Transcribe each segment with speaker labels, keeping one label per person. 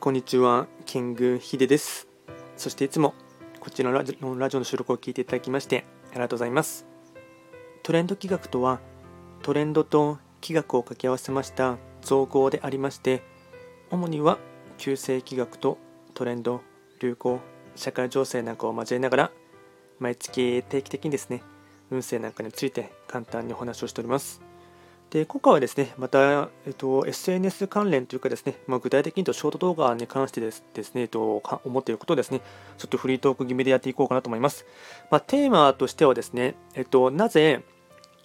Speaker 1: こんにちは、キングヒデです。そしていつもこちらのラジオの収録を聞いていただきましてありがとうございます。トレンド企画とは、トレンドと企画を掛け合わせました造語でありまして、主には旧世企画とトレンド、流行、社会情勢なんかを交えながら、毎月定期的にですね、運勢なんかについて簡単にお話をしております。で今回はですね、また、えっと、SNS 関連というかですね、まあ、具体的にとショート動画に関してですですね、えっと、思っていることをですね、ちょっとフリートーク気味でやっていこうかなと思います。まあ、テーマとしてはですね、えっと、なぜ、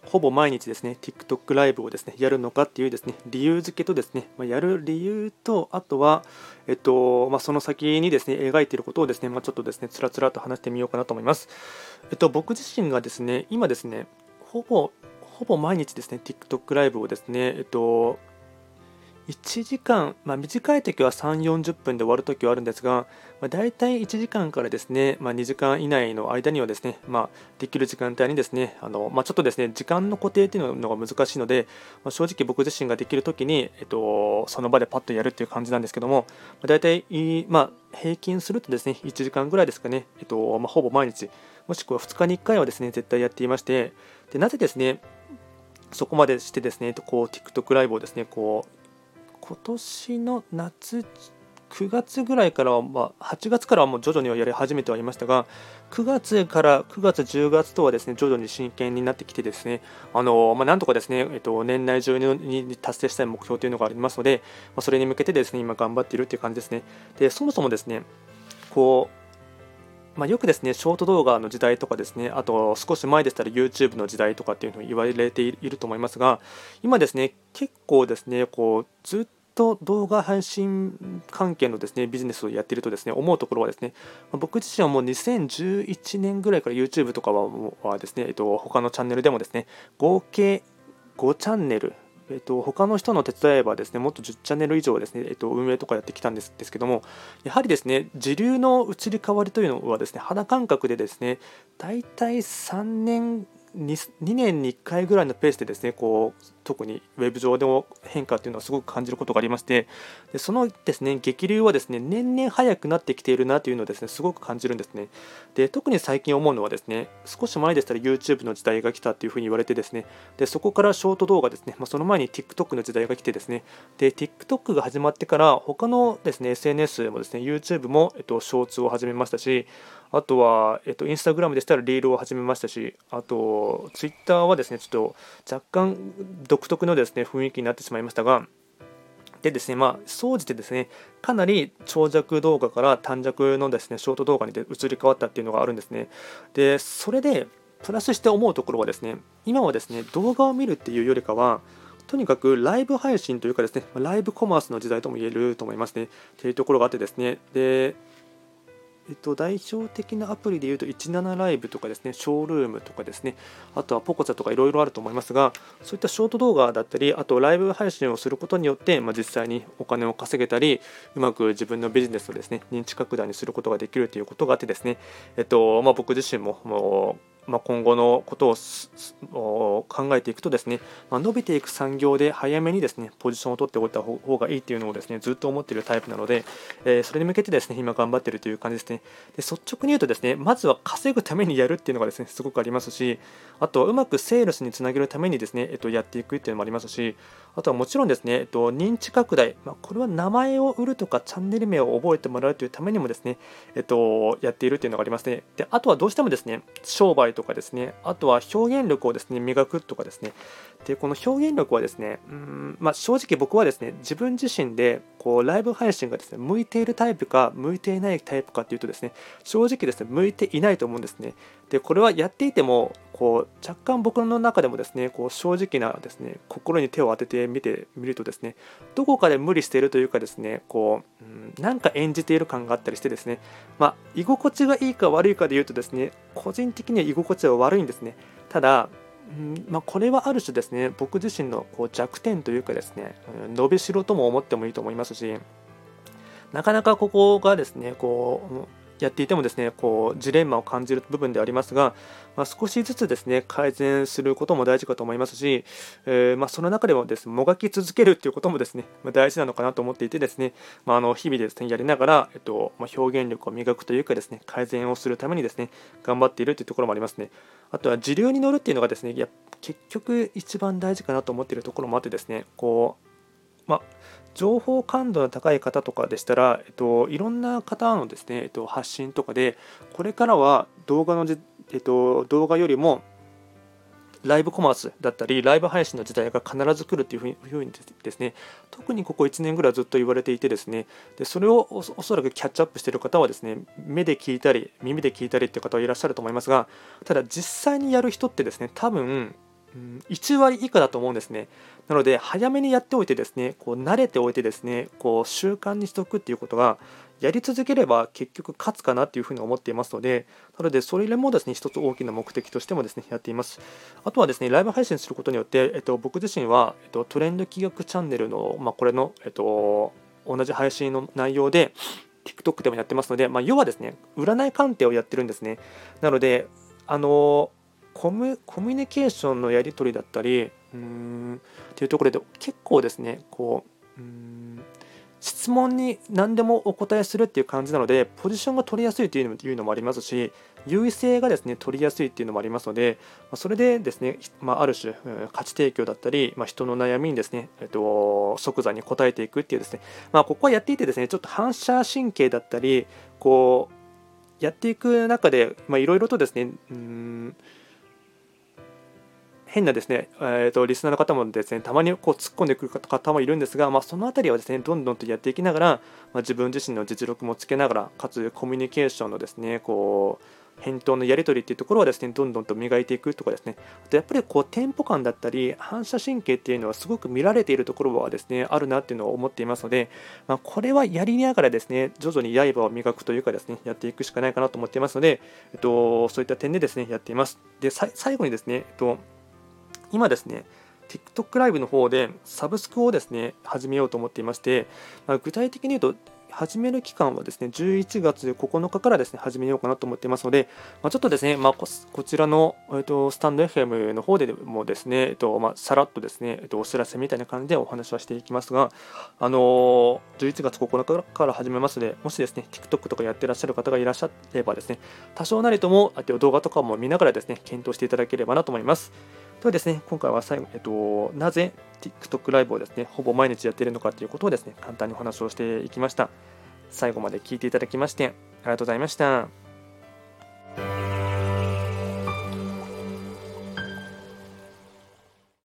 Speaker 1: ほぼ毎日ですね、TikTok ライブをですね、やるのかっていうですね、理由付けとですね、まあ、やる理由と、あとは、えっと、まあ、その先にですね、描いていることをですね、ま、ちょっとですね、つらつらと話してみようかなと思います。えっと、僕自身がですね、今ですね、ほぼほぼ毎日ですね、TikTok ライブをですね、えっと、1時間、まあ、短い時は3、40分で終わる時はあるんですが、まあ、大体1時間からですね、まあ、2時間以内の間にはですね、まあ、できる時間帯にですね、あのま、ちょっとですね、時間の固定っていうのが難しいので、ま、正直僕自身ができる時に、えっと、その場でパッとやるっていう感じなんですけども、まあ、大体、ま、平均するとですね、1時間ぐらいですかね、えっとま、ほぼ毎日、もしくは2日に1回はですね、絶対やっていまして、でなぜですね、そこまでしてですね、こう TikTok ライブをですね、こう今年の夏9月ぐらいからは、まあ、8月からはもう徐々にはやり始めてはいましたが、9月から9月、10月とはですね徐々に真剣になってきて、ですねあのまあ、なんとかですね、えっと、年内中に達成したい目標というのがありますので、まあ、それに向けてですね今頑張っているという感じですね。でそもそもですねこうまあ、よくですね、ショート動画の時代とかですね、あと少し前でしたら YouTube の時代とかっていうのを言われていると思いますが、今ですね、結構ですね、こうずっと動画配信関係のですねビジネスをやっているとですね思うところはですね僕自身はもう2011年ぐらいから YouTube とかはですね、えっと、他のチャンネルでもですね合計5チャンネルえっと、他の人の手伝えばですね、もっと10チャンネル以上ですね、えっと、運営とかやってきたんですですけども、やはりですね、時流の移り変わりというのはですね、肌感覚でですね、大体3年 2, 2年に1回ぐらいのペースでですねこう特にウェブ上でも変化というのはすごく感じることがありましてでそのですね激流はですね年々早くなってきているなというのをですねすごく感じるんですね。で特に最近思うのはですね少し前でしたら YouTube の時代が来たというふうに言われてですねでそこからショート動画ですね、まあ、その前に TikTok の時代が来てですねで TikTok が始まってから他のですね SNS もですね YouTube も、えっと、ショーツを始めましたしあとは、えっと、インスタグラムでしたらリールを始めましたし、あと、ツイッターはですね、ちょっと若干独特のですね、雰囲気になってしまいましたが、でですね、まあ、総じてですね、かなり長尺動画から短尺のですね、ショート動画に移り変わったっていうのがあるんですね。で、それで、プラスして思うところはですね、今はですね、動画を見るっていうよりかは、とにかくライブ配信というかですね、ライブコマースの時代とも言えると思いますね。っていうところがあってですね、で、えっと、代表的なアプリでいうと17ライブとかですね、ショールームとかですね、あとはポコチャとかいろいろあると思いますが、そういったショート動画だったり、あとライブ配信をすることによって、まあ、実際にお金を稼げたり、うまく自分のビジネスをですね、認知拡大にすることができるということがあってですね、えっとまあ、僕自身ももうまあ、今後のことを考えていくとですね、まあ、伸びていく産業で早めにですねポジションを取っておいた方がいいっていうのをですねずっと思っているタイプなので、えー、それに向けてですね今頑張っているという感じですね。で率直に言うとですねまずは稼ぐためにやるっていうのがですねすごくありますしあとはうまくセールスにつなげるためにですね、えっと、やっていくっていうのもありますしあとはもちろんですね、えっと、認知拡大、まあ、これは名前を売るとかチャンネル名を覚えてもらうというためにもですね、えっと、やっているっていうのがありますね。であとはどうしてもですね商売とかですね、あとは表現力をですね、磨くとかですね、で、この表現力はですね、うんまあ、正直僕はですね、自分自身でこうライブ配信がですね、向いているタイプか、向いていないタイプかっていうとですね、正直ですね、向いていないと思うんですね。で、これはやっていても、こう若干僕の中でもですね、こう正直なですね、心に手を当ててみてみるとですね、どこかで無理しているというかですね、こう、うん、なんか演じている感があったりしてですね、まあ、居心地がいいか悪いかで言うとですね、個人的には居心地は悪いんですね。ただ、うんまあ、これはある種ですね僕自身のこう弱点というかですねうん伸びしろとも思ってもいいと思いますしなかなかここがですねこうやっていてもですねこうジレンマを感じる部分でありますが、まあ、少しずつですね改善することも大事かと思いますし、えー、まあ、その中でもです、ね、もがき続けるっていうこともですね、大事なのかなと思っていてですね、まあ、の日々ですねやりながら、えっとま表現力を磨くというかですね改善をするためにですね頑張っているというところもありますね。あとは時流に乗るっていうのがですねや結局一番大事かなと思っているところもあってですねこうまあ情報感度の高い方とかでしたら、えっと、いろんな方のですね、えっと、発信とかで、これからは動画のじ、えっと、動画よりもライブコマースだったり、ライブ配信の時代が必ず来るっていうふうにですね、特にここ1年ぐらいずっと言われていてですね、でそれをおそらくキャッチアップしている方はですね、目で聞いたり、耳で聞いたりっていう方はいらっしゃると思いますが、ただ実際にやる人ってですね、多分、1割以下だと思うんですね。なので、早めにやっておいてですね、こう慣れておいてですね、こう習慣にしておくっていうことが、やり続ければ結局勝つかなっていうふうに思っていますので、なので、それもですね、一つ大きな目的としてもですね、やっています。あとはですね、ライブ配信することによって、えっと、僕自身は、えっと、トレンド企画チャンネルの、まあ、これの、えっと、同じ配信の内容で、TikTok でもやってますので、まあ、要はですね、占い鑑定をやってるんですね。なので、あのコミコミュニケーションのやり取りだったりうんっていうところで結構ですねこううん質問に何でもお答えするっていう感じなのでポジションが取りやすいというのもありますし優位性がですね取りやすいっていうのもありますのでそれでですね、まあ、ある種価値提供だったり、まあ、人の悩みにですね、えっと、即座に答えていくっていうですね、まあ、ここはやっていてですねちょっと反射神経だったりこうやっていく中でいろいろとですねうん変なですね、えーと、リスナーの方もですねたまにこう突っ込んでくる方もいるんですが、まあ、その辺りはですねどんどんとやっていきながら、まあ、自分自身の実力もつけながらかつコミュニケーションのですねこう返答のやり取りっていうところはですねどんどんと磨いていくとかですね。あとやっぱりこうテンポ感だったり反射神経っていうのはすごく見られているところはですねあるなっていうのを思っていますので、まあ、これはやりながらですね徐々に刃を磨くというかですねやっていくしかないかなと思っていますので、えっと、そういった点でですねやっています。で最後にですね、えっと今ですね、TikTok ライブの方でサブスクをですね、始めようと思っていまして、まあ、具体的に言うと、始める期間はですね、11月9日からですね、始めようかなと思っていますので、まあ、ちょっとですね、まあ、こちらの、えーと、スタンド FM の方でもですね、えーとまあ、さらっとですね、えーと、お知らせみたいな感じでお話はしていきますが、あのー、11月9日から始めますので、もしですね、TikTok とかやってらっしゃる方がいらっしゃればですね、多少なりとも、あと動画とかも見ながらですね、検討していただければなと思います。ではですね、今回は最後、えっと、なぜ TikTok ライブをですね、ほぼ毎日やっているのかということをですね、簡単にお話をしていきました。最後まで聞いていただきまして、ありがとうございました。